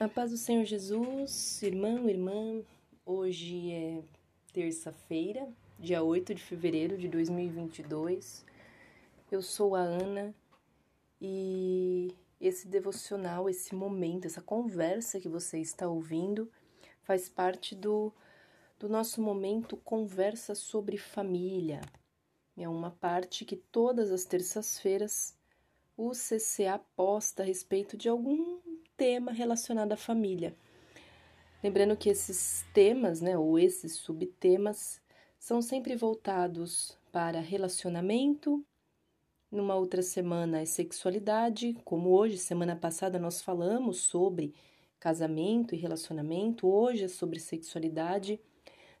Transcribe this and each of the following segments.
A paz do Senhor Jesus, irmão, irmã, hoje é terça-feira, dia 8 de fevereiro de 2022. Eu sou a Ana e esse devocional, esse momento, essa conversa que você está ouvindo faz parte do, do nosso momento Conversa sobre Família. É uma parte que todas as terças-feiras o CCA posta a respeito de algum tema relacionado à família. Lembrando que esses temas, né, ou esses subtemas, são sempre voltados para relacionamento. Numa outra semana é sexualidade, como hoje, semana passada nós falamos sobre casamento e relacionamento, hoje é sobre sexualidade.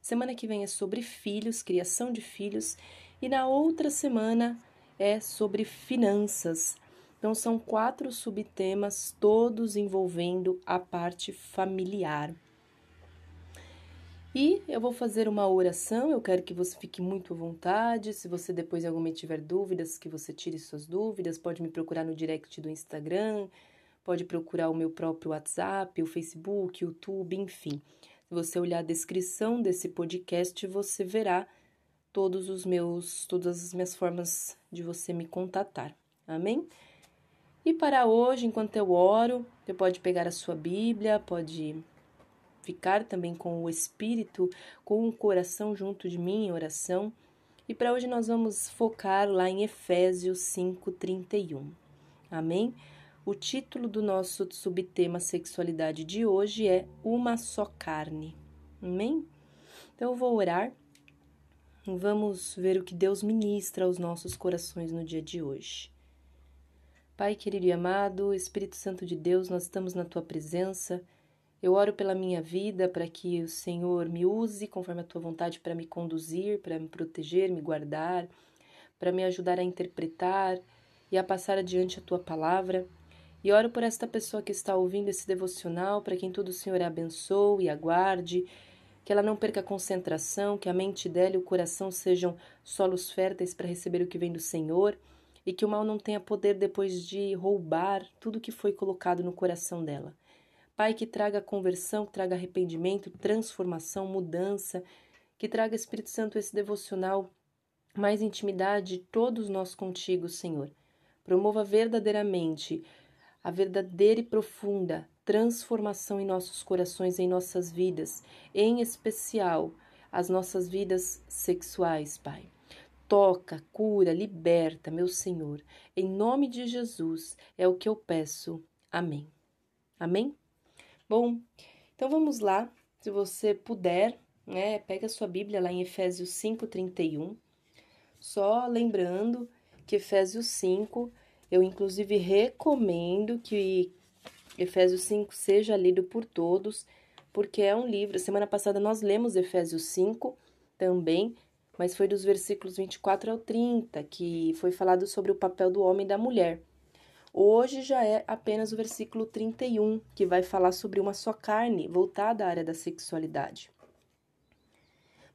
Semana que vem é sobre filhos, criação de filhos, e na outra semana é sobre finanças. Então, são quatro subtemas, todos envolvendo a parte familiar. E eu vou fazer uma oração, eu quero que você fique muito à vontade. Se você depois alguma tiver dúvidas, que você tire suas dúvidas, pode me procurar no direct do Instagram, pode procurar o meu próprio WhatsApp, o Facebook, o YouTube, enfim. Se você olhar a descrição desse podcast, você verá todos os meus, todas as minhas formas de você me contatar. Amém? E para hoje, enquanto eu oro, você pode pegar a sua Bíblia, pode ficar também com o Espírito, com o coração junto de mim em oração. E para hoje nós vamos focar lá em Efésios 5:31. Amém? O título do nosso subtema sexualidade de hoje é Uma só carne. Amém? Então eu vou orar. Vamos ver o que Deus ministra aos nossos corações no dia de hoje. Pai querido e amado, Espírito Santo de Deus, nós estamos na tua presença. Eu oro pela minha vida para que o Senhor me use conforme a tua vontade para me conduzir, para me proteger, me guardar, para me ajudar a interpretar e a passar adiante a tua palavra. E oro por esta pessoa que está ouvindo esse devocional, para quem tudo o Senhor abençoe e aguarde, que ela não perca a concentração, que a mente dela e o coração sejam solos férteis para receber o que vem do Senhor e que o mal não tenha poder depois de roubar tudo que foi colocado no coração dela. Pai, que traga conversão, que traga arrependimento, transformação, mudança, que traga Espírito Santo esse devocional, mais intimidade, todos nós contigo, Senhor. Promova verdadeiramente a verdadeira e profunda transformação em nossos corações, em nossas vidas, em especial as nossas vidas sexuais, Pai. Toca, cura, liberta, meu Senhor. Em nome de Jesus é o que eu peço. Amém. Amém? Bom, então vamos lá. Se você puder, né, pega a sua Bíblia lá em Efésios 5:31. Só lembrando que Efésios 5, eu inclusive recomendo que Efésios 5 seja lido por todos, porque é um livro. Semana passada nós lemos Efésios 5 também, mas foi dos versículos 24 ao 30 que foi falado sobre o papel do homem e da mulher. Hoje já é apenas o versículo 31, que vai falar sobre uma só carne, voltada à área da sexualidade.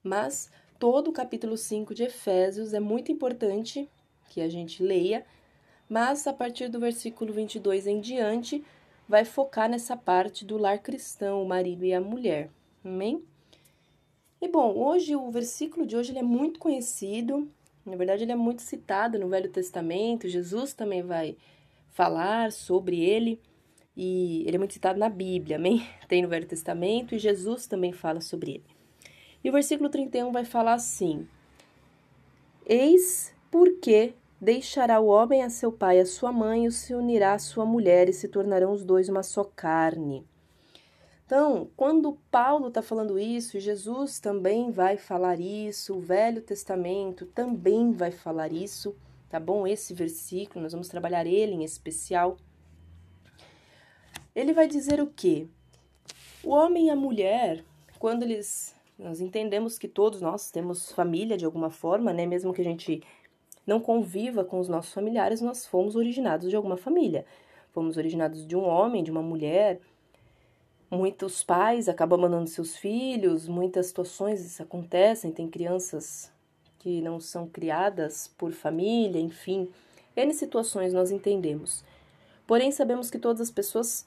Mas todo o capítulo 5 de Efésios é muito importante que a gente leia, mas a partir do versículo 22 em diante vai focar nessa parte do lar cristão, o marido e a mulher. Amém? E bom, hoje o versículo de hoje ele é muito conhecido, na verdade ele é muito citado no Velho Testamento, Jesus também vai falar sobre ele e ele é muito citado na Bíblia, amém? Tem no Velho Testamento e Jesus também fala sobre ele. E o versículo 31 vai falar assim: Eis porque deixará o homem a seu pai e a sua mãe e se unirá à sua mulher e se tornarão os dois uma só carne. Então, quando Paulo está falando isso, Jesus também vai falar isso, o Velho Testamento também vai falar isso, tá bom? Esse versículo, nós vamos trabalhar ele em especial. Ele vai dizer o quê? O homem e a mulher, quando eles. Nós entendemos que todos nós temos família de alguma forma, né? Mesmo que a gente não conviva com os nossos familiares, nós fomos originados de alguma família. Fomos originados de um homem, de uma mulher Muitos pais acabam mandando seus filhos, muitas situações acontecem, tem crianças que não são criadas por família, enfim. N situações nós entendemos. Porém, sabemos que todas as pessoas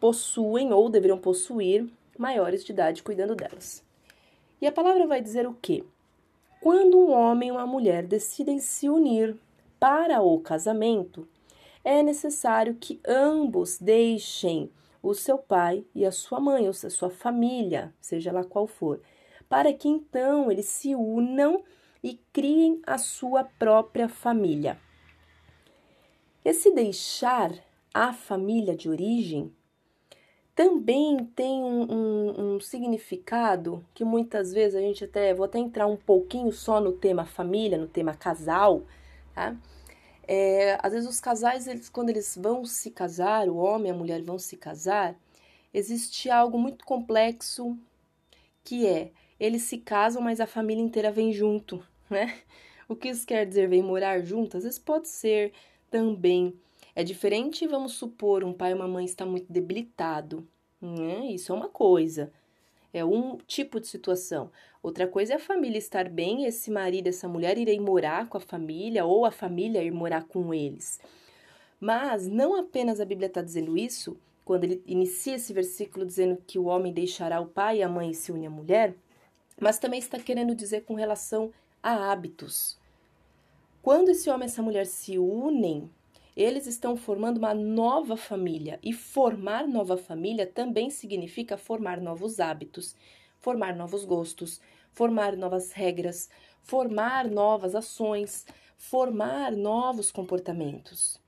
possuem ou deveriam possuir maiores de idade cuidando delas. E a palavra vai dizer o quê? Quando um homem e uma mulher decidem se unir para o casamento, é necessário que ambos deixem o seu pai e a sua mãe, ou seja, a sua família, seja lá qual for, para que então eles se unam e criem a sua própria família. Esse deixar a família de origem também tem um, um, um, significado que muitas vezes a gente até vou até entrar um pouquinho só no tema família, no tema casal, tá? É, às vezes os casais, eles, quando eles vão se casar, o homem e a mulher vão se casar, existe algo muito complexo que é eles se casam, mas a família inteira vem junto, né? O que isso quer dizer? Vem morar junto? Às vezes pode ser também é diferente, vamos supor, um pai ou uma mãe está muito debilitado. Né? Isso é uma coisa. É um tipo de situação. Outra coisa é a família estar bem, esse marido, essa mulher irem morar com a família ou a família ir morar com eles. Mas não apenas a Bíblia está dizendo isso, quando ele inicia esse versículo dizendo que o homem deixará o pai e a mãe e se une à mulher, mas também está querendo dizer com relação a hábitos. Quando esse homem e essa mulher se unem, eles estão formando uma nova família e formar nova família também significa formar novos hábitos, formar novos gostos, formar novas regras, formar novas ações, formar novos comportamentos.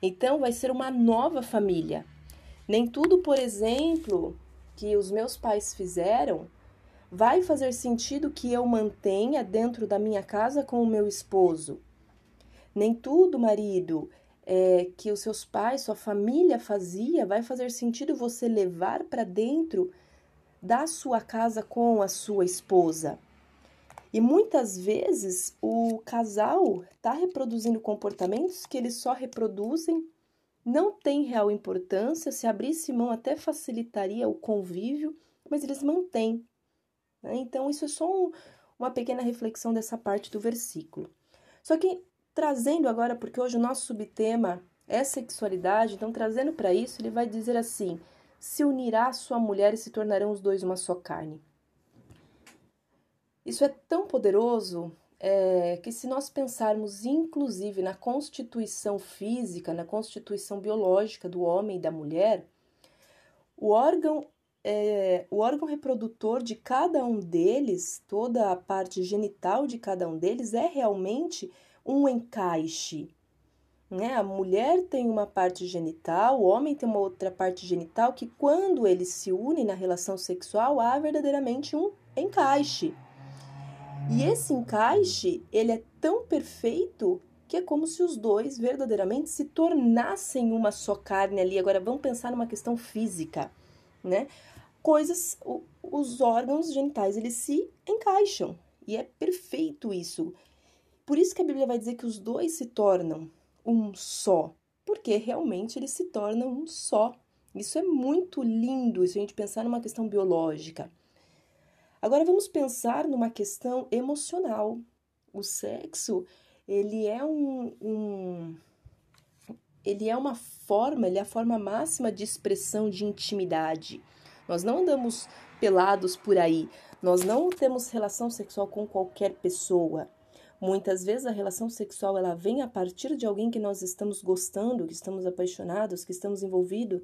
Então vai ser uma nova família. Nem tudo, por exemplo, que os meus pais fizeram vai fazer sentido que eu mantenha dentro da minha casa com o meu esposo. Nem tudo, marido, é, que os seus pais, sua família fazia, vai fazer sentido você levar para dentro da sua casa com a sua esposa. E muitas vezes o casal está reproduzindo comportamentos que eles só reproduzem, não tem real importância, se abrisse mão até facilitaria o convívio, mas eles mantêm. Né? Então, isso é só um, uma pequena reflexão dessa parte do versículo. Só que Trazendo agora, porque hoje o nosso subtema é sexualidade, então trazendo para isso, ele vai dizer assim: se unirá a sua mulher e se tornarão os dois uma só carne. Isso é tão poderoso é, que, se nós pensarmos, inclusive, na constituição física, na constituição biológica do homem e da mulher, o órgão, é, o órgão reprodutor de cada um deles, toda a parte genital de cada um deles, é realmente um encaixe. Né? A mulher tem uma parte genital, o homem tem uma outra parte genital que, quando eles se unem na relação sexual, há verdadeiramente um encaixe. E esse encaixe, ele é tão perfeito que é como se os dois verdadeiramente se tornassem uma só carne ali. Agora vamos pensar numa questão física, né? Coisas, os órgãos genitais, eles se encaixam. E é perfeito isso. Por isso que a Bíblia vai dizer que os dois se tornam um só, porque realmente eles se tornam um só. Isso é muito lindo se a gente pensar numa questão biológica. Agora vamos pensar numa questão emocional. O sexo, ele é um, um ele é uma forma, ele é a forma máxima de expressão de intimidade. Nós não andamos pelados por aí, nós não temos relação sexual com qualquer pessoa. Muitas vezes a relação sexual ela vem a partir de alguém que nós estamos gostando, que estamos apaixonados, que estamos envolvidos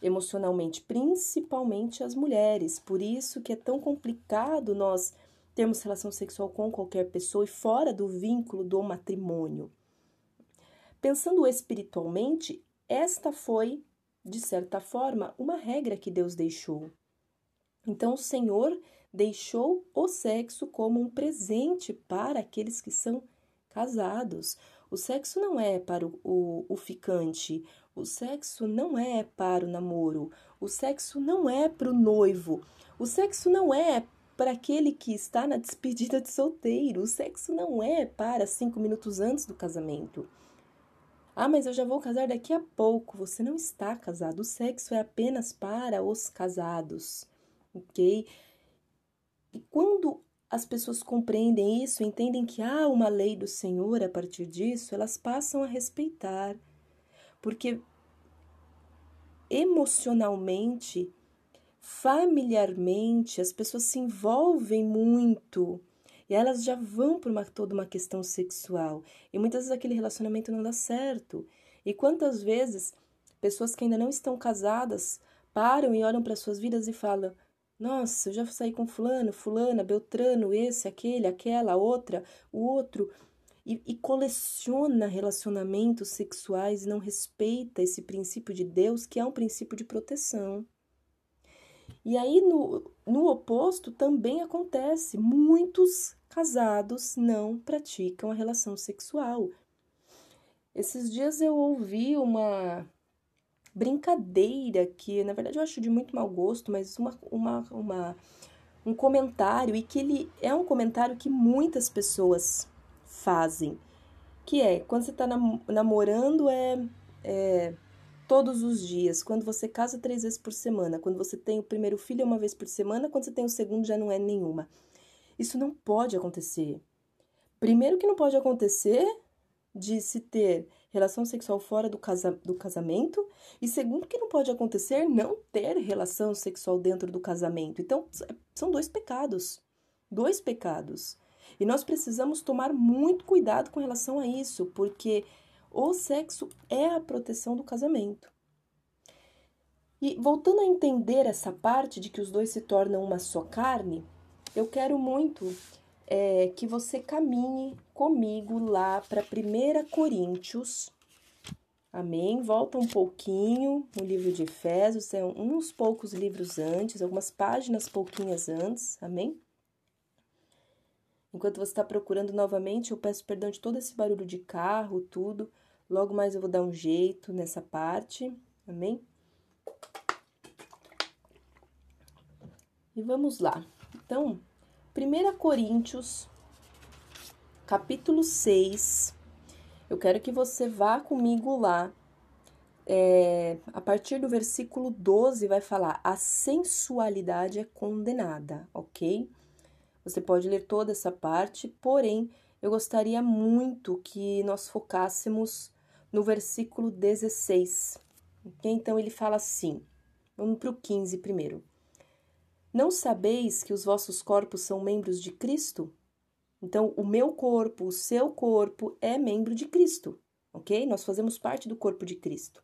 emocionalmente, principalmente as mulheres. Por isso que é tão complicado nós termos relação sexual com qualquer pessoa e fora do vínculo do matrimônio. Pensando espiritualmente, esta foi, de certa forma, uma regra que Deus deixou. Então, o Senhor deixou o sexo como um presente para aqueles que são casados. O sexo não é para o, o, o, ficante, o sexo não é para o namoro, o sexo não é para o noivo, o sexo não é para aquele que está na despedida de solteiro, o sexo não é para cinco minutos antes do casamento. Ah, mas eu já vou casar daqui a pouco. Você não está casado. O sexo é apenas para os casados, ok? E quando as pessoas compreendem isso, entendem que há uma lei do Senhor a partir disso, elas passam a respeitar. Porque emocionalmente, familiarmente, as pessoas se envolvem muito e elas já vão por uma, toda uma questão sexual. E muitas vezes aquele relacionamento não dá certo. E quantas vezes pessoas que ainda não estão casadas param e olham para suas vidas e falam: Nossa, eu já saí com Fulano, Fulana, Beltrano, esse, aquele, aquela, outra, o outro. E, e coleciona relacionamentos sexuais e não respeita esse princípio de Deus, que é um princípio de proteção. E aí, no, no oposto, também acontece. Muitos casados não praticam a relação sexual. Esses dias eu ouvi uma brincadeira que, na verdade, eu acho de muito mau gosto, mas uma, uma, uma, um comentário, e que ele é um comentário que muitas pessoas fazem, que é, quando você está namorando, é, é todos os dias, quando você casa três vezes por semana, quando você tem o primeiro filho é uma vez por semana, quando você tem o segundo já não é nenhuma. Isso não pode acontecer. Primeiro que não pode acontecer de se ter relação sexual fora do, casa, do casamento, e segundo que não pode acontecer não ter relação sexual dentro do casamento. Então, são dois pecados. Dois pecados. E nós precisamos tomar muito cuidado com relação a isso, porque o sexo é a proteção do casamento. E voltando a entender essa parte de que os dois se tornam uma só carne, eu quero muito é, que você caminhe comigo lá para 1 Coríntios. Amém? Volta um pouquinho no livro de Efésios, são uns poucos livros antes, algumas páginas pouquinhas antes. Amém? Enquanto você está procurando novamente, eu peço perdão de todo esse barulho de carro, tudo. Logo mais eu vou dar um jeito nessa parte. Amém? E vamos lá. Então, 1 Coríntios, capítulo 6. Eu quero que você vá comigo lá. É, a partir do versículo 12 vai falar: a sensualidade é condenada, ok? Você pode ler toda essa parte, porém, eu gostaria muito que nós focássemos no versículo 16. Okay? Então ele fala assim: vamos para o 15 primeiro. Não sabeis que os vossos corpos são membros de Cristo? Então, o meu corpo, o seu corpo é membro de Cristo, ok? Nós fazemos parte do corpo de Cristo.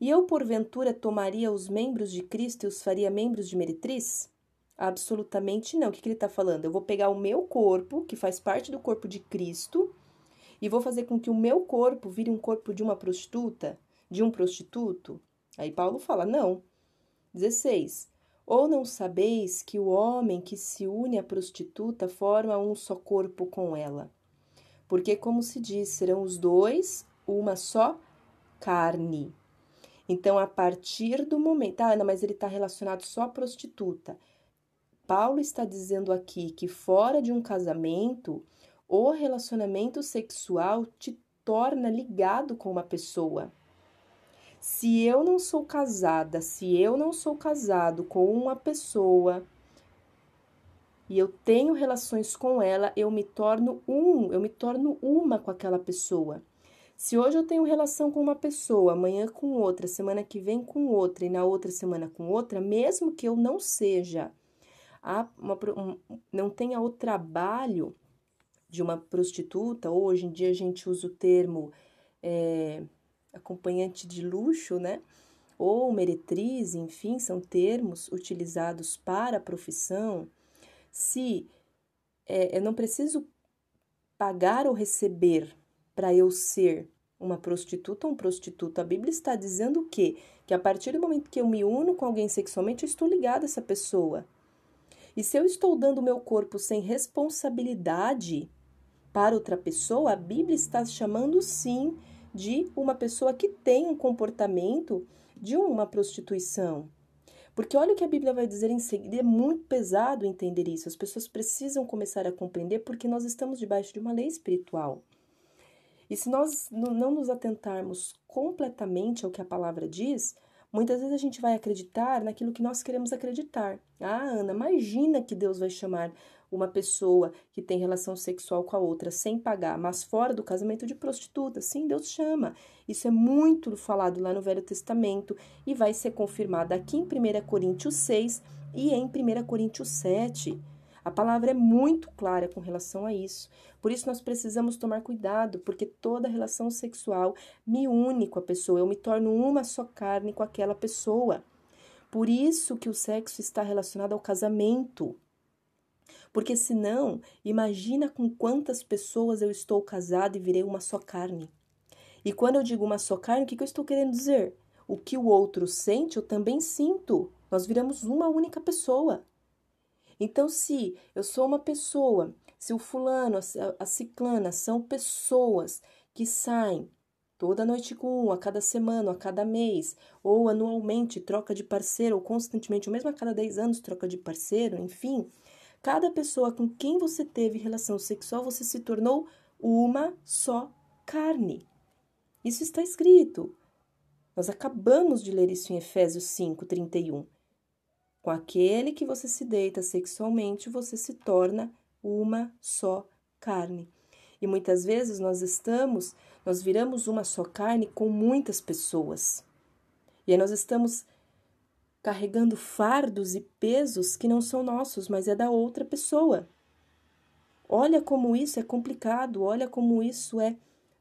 E eu, porventura, tomaria os membros de Cristo e os faria membros de meretriz? Absolutamente não. O que, que ele está falando? Eu vou pegar o meu corpo, que faz parte do corpo de Cristo, e vou fazer com que o meu corpo vire um corpo de uma prostituta, de um prostituto? Aí Paulo fala: não. 16. Ou não sabeis que o homem que se une à prostituta forma um só corpo com ela? Porque, como se diz, serão os dois uma só carne. Então, a partir do momento. Ah, Ana, mas ele está relacionado só à prostituta. Paulo está dizendo aqui que fora de um casamento, o relacionamento sexual te torna ligado com uma pessoa. Se eu não sou casada, se eu não sou casado com uma pessoa e eu tenho relações com ela, eu me torno um, eu me torno uma com aquela pessoa. Se hoje eu tenho relação com uma pessoa, amanhã com outra, semana que vem com outra e na outra semana com outra, mesmo que eu não seja, uma, um, não tenha o trabalho de uma prostituta, hoje em dia a gente usa o termo é, acompanhante de luxo, né? Ou meretriz, enfim, são termos utilizados para a profissão. Se é, eu não preciso pagar ou receber para eu ser uma prostituta ou um prostituto, a Bíblia está dizendo o quê? Que a partir do momento que eu me uno com alguém sexualmente, eu estou ligada a essa pessoa. E se eu estou dando o meu corpo sem responsabilidade para outra pessoa, a Bíblia está chamando sim de uma pessoa que tem um comportamento de uma prostituição. Porque olha o que a Bíblia vai dizer em seguida, é muito pesado entender isso. As pessoas precisam começar a compreender porque nós estamos debaixo de uma lei espiritual. E se nós não nos atentarmos completamente ao que a palavra diz, muitas vezes a gente vai acreditar naquilo que nós queremos acreditar. Ah, Ana, imagina que Deus vai chamar uma pessoa que tem relação sexual com a outra sem pagar, mas fora do casamento de prostituta. Sim, Deus chama. Isso é muito falado lá no Velho Testamento e vai ser confirmado aqui em 1 Coríntios 6 e em 1 Coríntios 7. A palavra é muito clara com relação a isso. Por isso nós precisamos tomar cuidado, porque toda relação sexual me une com a pessoa, eu me torno uma só carne com aquela pessoa. Por isso que o sexo está relacionado ao casamento. Porque senão, imagina com quantas pessoas eu estou casado e virei uma só carne. E quando eu digo uma só carne, o que, eu estou querendo dizer? O que o outro sente, eu também sinto. Nós viramos uma única pessoa. Então, se eu sou uma pessoa, se o fulano, a ciclana são pessoas que saem toda noite com um, a cada semana, a cada mês, ou anualmente troca de parceiro, ou constantemente, ou mesmo a cada 10 anos troca de parceiro, enfim, Cada pessoa com quem você teve relação sexual, você se tornou uma só carne. Isso está escrito. Nós acabamos de ler isso em Efésios 5, 31. Com aquele que você se deita sexualmente, você se torna uma só carne. E muitas vezes nós estamos, nós viramos uma só carne com muitas pessoas. E aí nós estamos carregando fardos e pesos que não são nossos, mas é da outra pessoa. Olha como isso é complicado, olha como isso é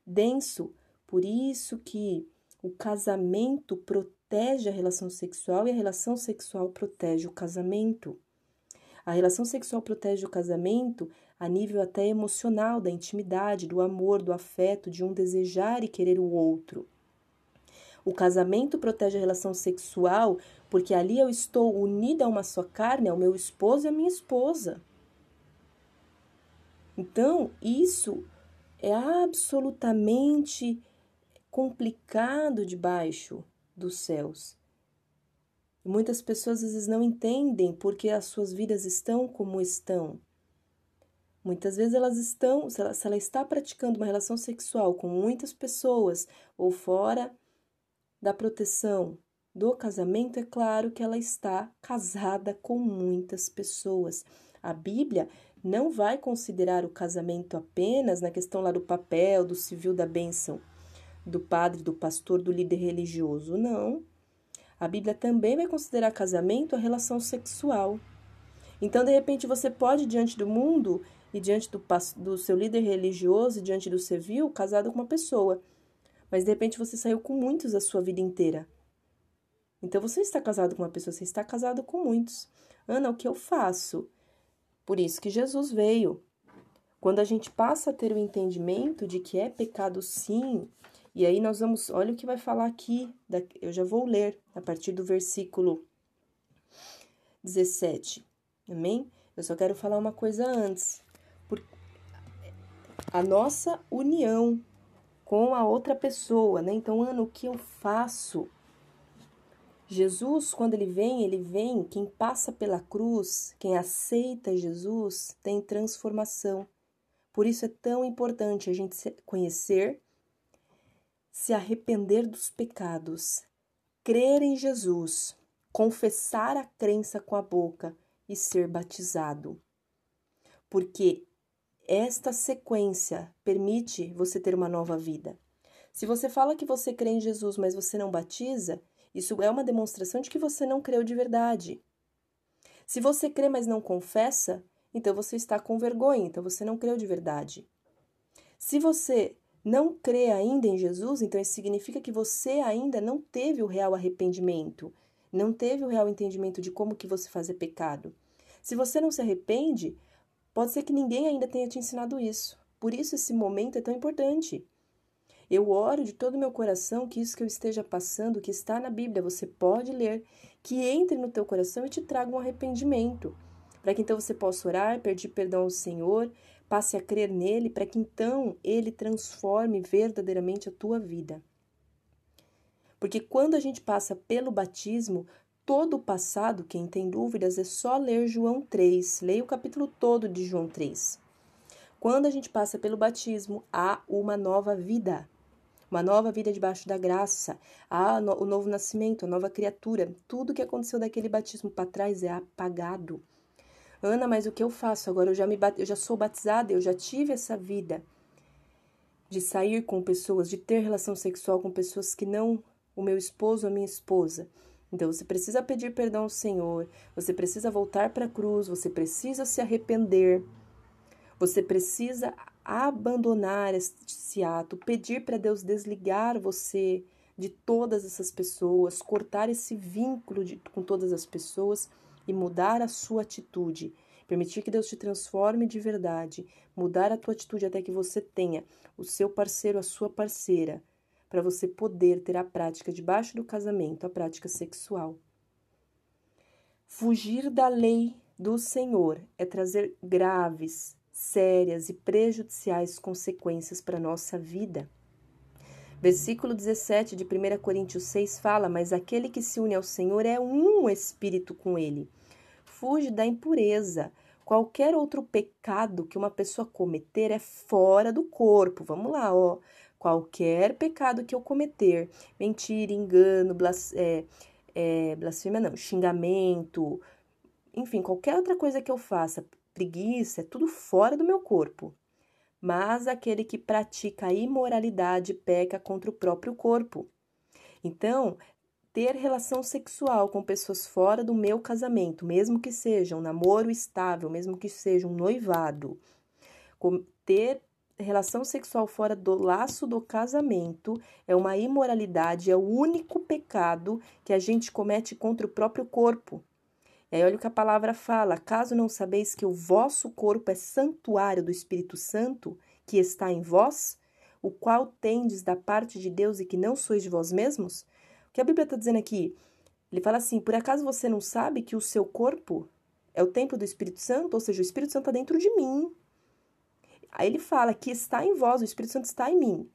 denso. Por isso que o casamento protege a relação sexual e a relação sexual protege o casamento. A relação sexual protege o casamento a nível até emocional, da intimidade, do amor, do afeto, de um desejar e querer o outro. O casamento protege a relação sexual porque ali eu estou unida a uma só carne, ao meu esposo e à minha esposa. Então, isso é absolutamente complicado debaixo dos céus. Muitas pessoas às vezes não entendem porque as suas vidas estão como estão. Muitas vezes elas estão, se ela, se ela está praticando uma relação sexual com muitas pessoas ou fora da proteção do casamento, é claro que ela está casada com muitas pessoas. A Bíblia não vai considerar o casamento apenas na questão lá do papel, do civil da bênção, do padre, do pastor, do líder religioso. Não. A Bíblia também vai considerar casamento a relação sexual. Então, de repente, você pode, diante do mundo e diante do, do seu líder religioso e diante do civil, casado com uma pessoa mas de repente você saiu com muitos a sua vida inteira. Então você está casado com uma pessoa, você está casado com muitos. Ana, o que eu faço? Por isso que Jesus veio. Quando a gente passa a ter o entendimento de que é pecado sim, e aí nós vamos, olha o que vai falar aqui, eu já vou ler a partir do versículo 17. Amém? Eu só quero falar uma coisa antes. Por a nossa união com a outra pessoa, né? Então, Ana, o que eu faço? Jesus, quando ele vem, ele vem, quem passa pela cruz, quem aceita Jesus, tem transformação. Por isso é tão importante a gente conhecer, se arrepender dos pecados, crer em Jesus, confessar a crença com a boca e ser batizado. Porque esta sequência permite você ter uma nova vida. Se você fala que você crê em Jesus, mas você não batiza, isso é uma demonstração de que você não creu de verdade. Se você crê, mas não confessa, então você está com vergonha, então você não creu de verdade. Se você não crê ainda em Jesus, então isso significa que você ainda não teve o real arrependimento, não teve o real entendimento de como que você fazer pecado. Se você não se arrepende, Pode ser que ninguém ainda tenha te ensinado isso. Por isso esse momento é tão importante. Eu oro de todo o meu coração que isso que eu esteja passando, que está na Bíblia, você pode ler, que entre no teu coração e te traga um arrependimento, para que então você possa orar, pedir perdão ao Senhor, passe a crer nele, para que então ele transforme verdadeiramente a tua vida. Porque quando a gente passa pelo batismo, todo o passado, quem tem dúvidas, é só ler João 3. Leia o capítulo todo de João 3. Quando a gente passa pelo batismo, há uma nova vida. Uma nova vida debaixo da graça, há o novo nascimento, a nova criatura. Tudo que aconteceu daquele batismo para trás é apagado. Ana, mas o que eu faço? Agora eu já me eu já sou batizada, eu já tive essa vida de sair com pessoas, de ter relação sexual com pessoas que não o meu esposo ou a minha esposa. Então você precisa pedir perdão ao Senhor, você precisa voltar para a cruz, você precisa se arrepender, você precisa abandonar esse ato, pedir para Deus desligar você de todas essas pessoas, cortar esse vínculo de, com todas as pessoas e mudar a sua atitude. Permitir que Deus te transforme de verdade, mudar a tua atitude até que você tenha o seu parceiro, a sua parceira, para você poder ter a prática debaixo do casamento, a prática sexual. Fugir da lei do Senhor é trazer graves, sérias e prejudiciais consequências para a nossa vida. Versículo 17 de 1 Coríntios 6 fala: Mas aquele que se une ao Senhor é um espírito com ele. Fuge da impureza. Qualquer outro pecado que uma pessoa cometer é fora do corpo. Vamos lá, ó. Qualquer pecado que eu cometer, mentira, engano, blas, é, é, blasfêmia não, xingamento, enfim, qualquer outra coisa que eu faça, preguiça, é tudo fora do meu corpo. Mas aquele que pratica a imoralidade peca contra o próprio corpo. Então, ter relação sexual com pessoas fora do meu casamento, mesmo que seja um namoro estável, mesmo que seja um noivado, ter relação sexual fora do laço do casamento é uma imoralidade, é o único pecado que a gente comete contra o próprio corpo. E aí olha o que a palavra fala: caso não sabeis que o vosso corpo é santuário do Espírito Santo, que está em vós, o qual tendes da parte de Deus e que não sois de vós mesmos? O que a Bíblia está dizendo aqui? Ele fala assim: por acaso você não sabe que o seu corpo é o templo do Espírito Santo? Ou seja, o Espírito Santo está dentro de mim. Aí ele fala que está em vós, o Espírito Santo está em mim.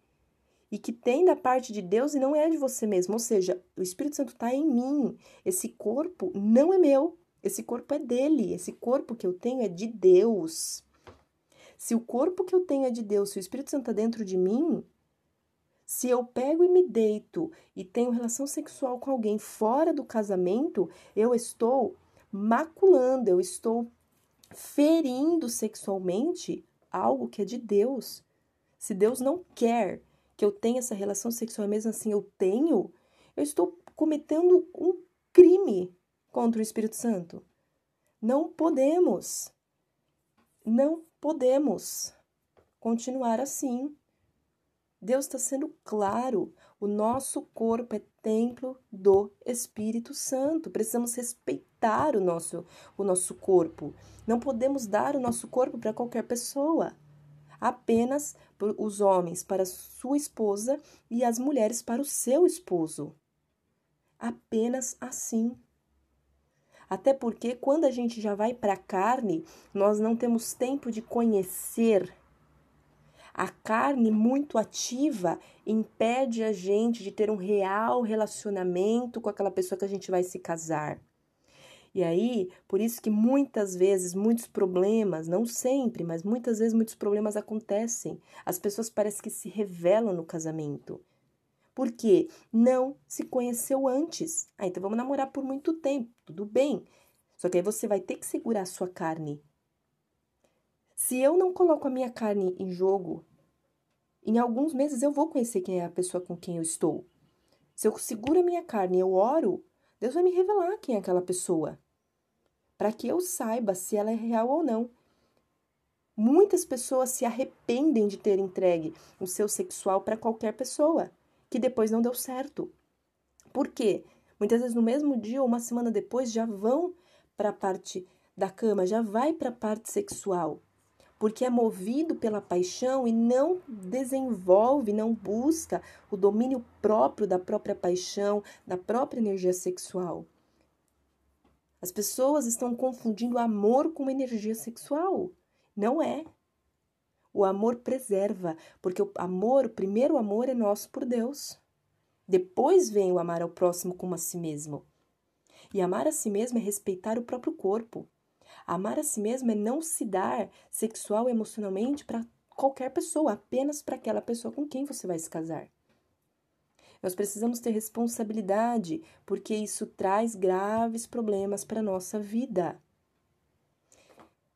E que tem da parte de Deus e não é de você mesmo. Ou seja, o Espírito Santo está em mim. Esse corpo não é meu. Esse corpo é dele. Esse corpo que eu tenho é de Deus. Se o corpo que eu tenho é de Deus, se o Espírito Santo está dentro de mim, se eu pego e me deito e tenho relação sexual com alguém fora do casamento, eu estou maculando, eu estou ferindo sexualmente algo que é de Deus. Se Deus não quer que eu tenha essa relação sexual, mesmo assim eu tenho, eu estou cometendo um crime contra o Espírito Santo. Não podemos, não podemos continuar assim. Deus está sendo claro. O nosso corpo é templo do Espírito Santo. Precisamos respeitar o nosso, o nosso corpo. Não podemos dar o nosso corpo para qualquer pessoa. Apenas os homens para sua esposa e as mulheres para o seu esposo. Apenas assim. Até porque quando a gente já vai para a carne, nós não temos tempo de conhecer a carne muito ativa impede a gente de ter um real relacionamento com aquela pessoa que a gente vai se casar. E aí, por isso que muitas vezes muitos problemas, não sempre, mas muitas vezes muitos problemas acontecem. As pessoas parecem que se revelam no casamento. Porque não se conheceu antes. Ah, então vamos namorar por muito tempo, tudo bem. Só que aí você vai ter que segurar a sua carne. Se eu não coloco a minha carne em jogo, em alguns meses eu vou conhecer quem é a pessoa com quem eu estou. Se eu seguro a minha carne e eu oro, Deus vai me revelar quem é aquela pessoa, para que eu saiba se ela é real ou não. Muitas pessoas se arrependem de ter entregue o seu sexual para qualquer pessoa, que depois não deu certo. Por quê? Muitas vezes no mesmo dia ou uma semana depois já vão para a parte da cama, já vai para a parte sexual, porque é movido pela paixão e não desenvolve, não busca o domínio próprio da própria paixão, da própria energia sexual. As pessoas estão confundindo amor com energia sexual. Não é. O amor preserva, porque o amor, o primeiro amor é nosso por Deus. Depois vem o amar ao próximo como a si mesmo. E amar a si mesmo é respeitar o próprio corpo. Amar a si mesmo é não se dar sexual emocionalmente para qualquer pessoa, apenas para aquela pessoa com quem você vai se casar. Nós precisamos ter responsabilidade, porque isso traz graves problemas para a nossa vida.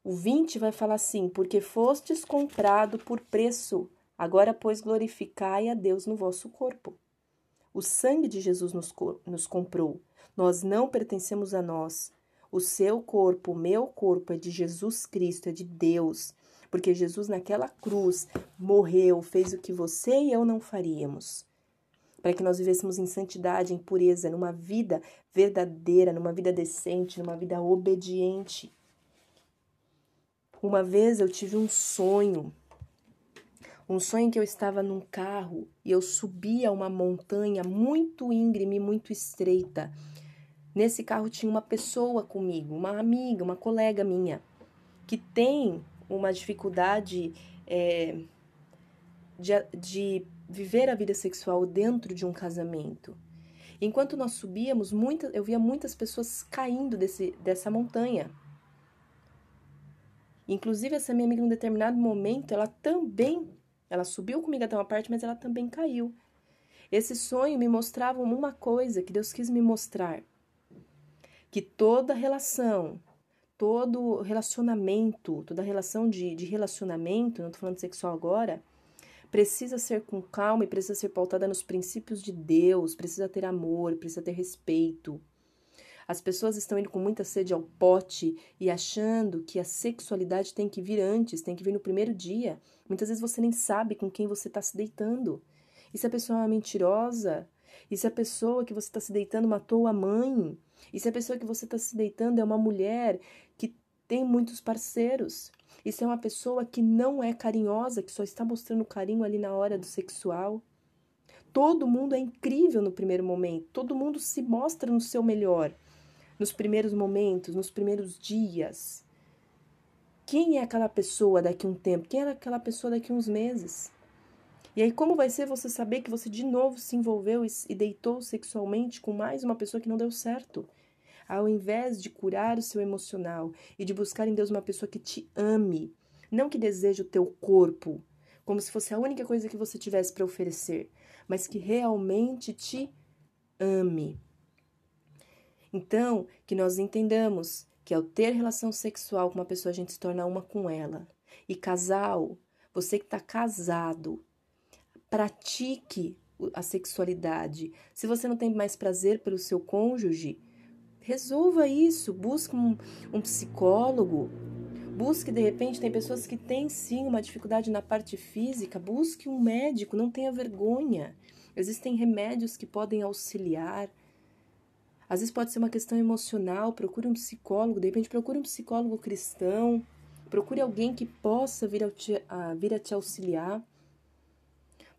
O 20 vai falar assim: Porque fostes comprado por preço, agora, pois, glorificai a Deus no vosso corpo. O sangue de Jesus nos, nos comprou. Nós não pertencemos a nós. O seu corpo, o meu corpo é de Jesus Cristo, é de Deus. Porque Jesus, naquela cruz, morreu, fez o que você e eu não faríamos para que nós vivêssemos em santidade, em pureza, numa vida verdadeira, numa vida decente, numa vida obediente. Uma vez eu tive um sonho, um sonho que eu estava num carro e eu subia uma montanha muito íngreme, muito estreita. Nesse carro tinha uma pessoa comigo, uma amiga, uma colega minha, que tem uma dificuldade é, de, de viver a vida sexual dentro de um casamento. Enquanto nós subíamos, muita, eu via muitas pessoas caindo desse, dessa montanha. Inclusive, essa minha amiga, em um determinado momento, ela também, ela subiu comigo até uma parte, mas ela também caiu. Esse sonho me mostrava uma coisa que Deus quis me mostrar: que toda relação, todo relacionamento, toda relação de, de relacionamento, não estou falando sexual agora, precisa ser com calma e precisa ser pautada nos princípios de Deus, precisa ter amor, precisa ter respeito. As pessoas estão indo com muita sede ao pote e achando que a sexualidade tem que vir antes, tem que vir no primeiro dia. Muitas vezes você nem sabe com quem você está se deitando. E se a pessoa é uma mentirosa? E se a pessoa que você está se deitando matou a mãe? E se a pessoa que você está se deitando é uma mulher que tem muitos parceiros? Isso é uma pessoa que não é carinhosa, que só está mostrando carinho ali na hora do sexual. Todo mundo é incrível no primeiro momento, todo mundo se mostra no seu melhor, nos primeiros momentos, nos primeiros dias. Quem é aquela pessoa daqui a um tempo? Quem é aquela pessoa daqui a uns meses? E aí, como vai ser você saber que você de novo se envolveu e deitou sexualmente com mais uma pessoa que não deu certo? ao invés de curar o seu emocional e de buscar em Deus uma pessoa que te ame, não que deseje o teu corpo, como se fosse a única coisa que você tivesse para oferecer, mas que realmente te ame. Então, que nós entendamos que ao ter relação sexual com uma pessoa, a gente se torna uma com ela. E casal, você que está casado, pratique a sexualidade. Se você não tem mais prazer pelo seu cônjuge, Resolva isso, busque um, um psicólogo, busque de repente, tem pessoas que têm sim uma dificuldade na parte física, busque um médico, não tenha vergonha. Existem remédios que podem auxiliar. Às vezes pode ser uma questão emocional, procure um psicólogo, de repente procure um psicólogo cristão, procure alguém que possa vir a te, a, vir a te auxiliar.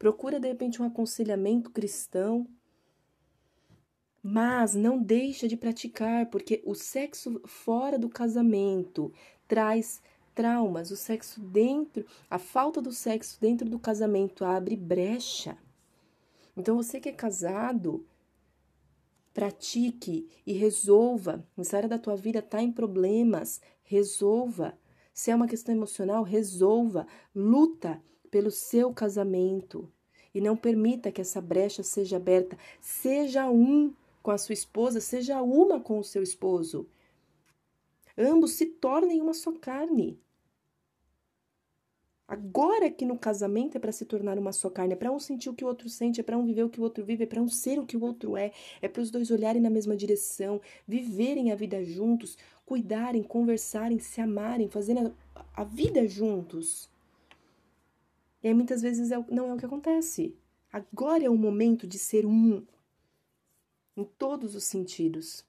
Procura de repente um aconselhamento cristão. Mas não deixa de praticar, porque o sexo fora do casamento traz traumas, o sexo dentro, a falta do sexo dentro do casamento abre brecha. Então você que é casado, pratique e resolva. Se a área da tua vida está em problemas, resolva. Se é uma questão emocional, resolva. Luta pelo seu casamento e não permita que essa brecha seja aberta. Seja um com a sua esposa, seja uma com o seu esposo. Ambos se tornem uma só carne. Agora que no casamento é para se tornar uma só carne, é para um sentir o que o outro sente, é para um viver o que o outro vive, é para um ser o que o outro é, é para os dois olharem na mesma direção, viverem a vida juntos, cuidarem, conversarem, se amarem, fazerem a, a vida juntos. E aí muitas vezes é, não é o que acontece. Agora é o momento de ser um, em todos os sentidos.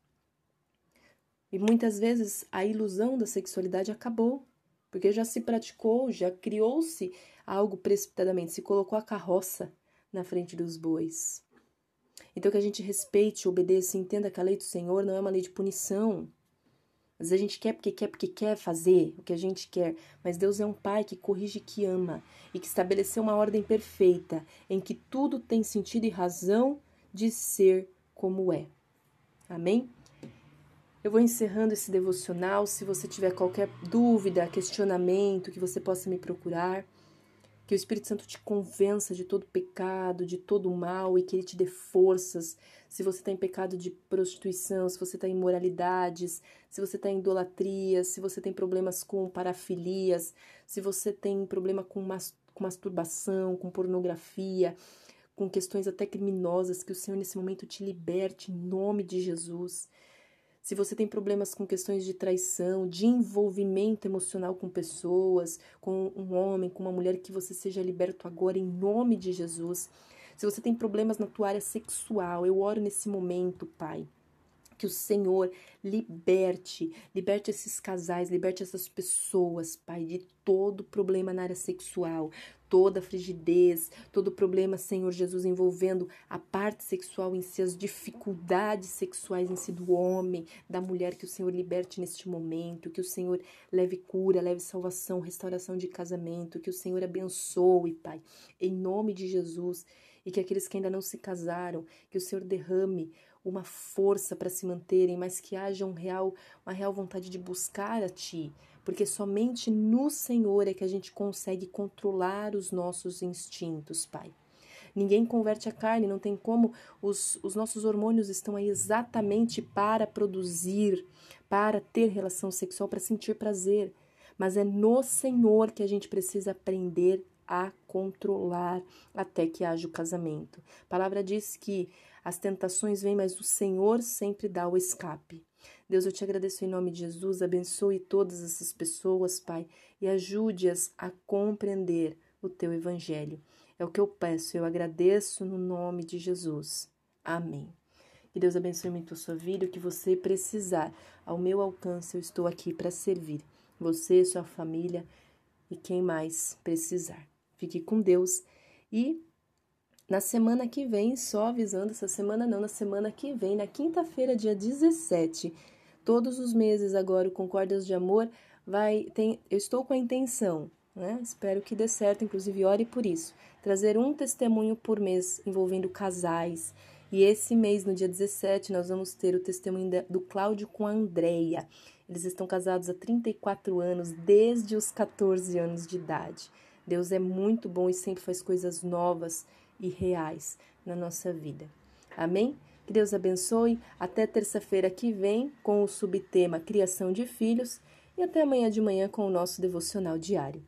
E muitas vezes a ilusão da sexualidade acabou, porque já se praticou, já criou-se algo precipitadamente, se colocou a carroça na frente dos bois. Então que a gente respeite, obedeça e entenda que a lei do Senhor não é uma lei de punição. Às vezes a gente quer porque quer, porque quer fazer o que a gente quer, mas Deus é um Pai que corrige que ama e que estabeleceu uma ordem perfeita em que tudo tem sentido e razão de ser como é. Amém? Eu vou encerrando esse devocional. Se você tiver qualquer dúvida, questionamento, que você possa me procurar. Que o Espírito Santo te convença de todo pecado, de todo mal e que ele te dê forças. Se você está em pecado de prostituição, se você está em imoralidades, se você está em idolatria, se você tem problemas com parafilias, se você tem problema com, mas, com masturbação, com pornografia, com questões até criminosas, que o Senhor nesse momento te liberte em nome de Jesus se você tem problemas com questões de traição, de envolvimento emocional com pessoas, com um homem, com uma mulher, que você seja liberto agora em nome de Jesus. Se você tem problemas na tua área sexual, eu oro nesse momento, Pai que o Senhor liberte, liberte esses casais, liberte essas pessoas, Pai, de todo problema na área sexual, toda frigidez, todo problema, Senhor Jesus, envolvendo a parte sexual em si, as dificuldades sexuais em si do homem, da mulher, que o Senhor liberte neste momento, que o Senhor leve cura, leve salvação, restauração de casamento, que o Senhor abençoe, Pai, em nome de Jesus, e que aqueles que ainda não se casaram, que o Senhor derrame uma força para se manterem, mas que haja um real, uma real vontade de buscar a Ti, porque somente no Senhor é que a gente consegue controlar os nossos instintos, Pai. Ninguém converte a carne, não tem como. Os, os nossos hormônios estão aí exatamente para produzir, para ter relação sexual, para sentir prazer. Mas é no Senhor que a gente precisa aprender a controlar até que haja o casamento. A palavra diz que as tentações vêm, mas o Senhor sempre dá o escape. Deus, eu te agradeço em nome de Jesus, abençoe todas essas pessoas, Pai, e ajude-as a compreender o teu evangelho. É o que eu peço, eu agradeço no nome de Jesus. Amém. Que Deus abençoe muito a sua vida, o que você precisar. Ao meu alcance, eu estou aqui para servir. Você, sua família e quem mais precisar. Fique com Deus e na semana que vem, só avisando, essa semana não, na semana que vem, na quinta-feira, dia 17, todos os meses agora o Concórdias de Amor vai. Tem, eu estou com a intenção, né? Espero que dê certo, inclusive ore por isso. Trazer um testemunho por mês envolvendo casais. E esse mês, no dia 17, nós vamos ter o testemunho do Cláudio com a Andreia. Eles estão casados há 34 anos, desde os 14 anos de idade. Deus é muito bom e sempre faz coisas novas e reais na nossa vida. Amém? Que Deus abençoe. Até terça-feira que vem com o subtema Criação de Filhos e até amanhã de manhã com o nosso devocional diário.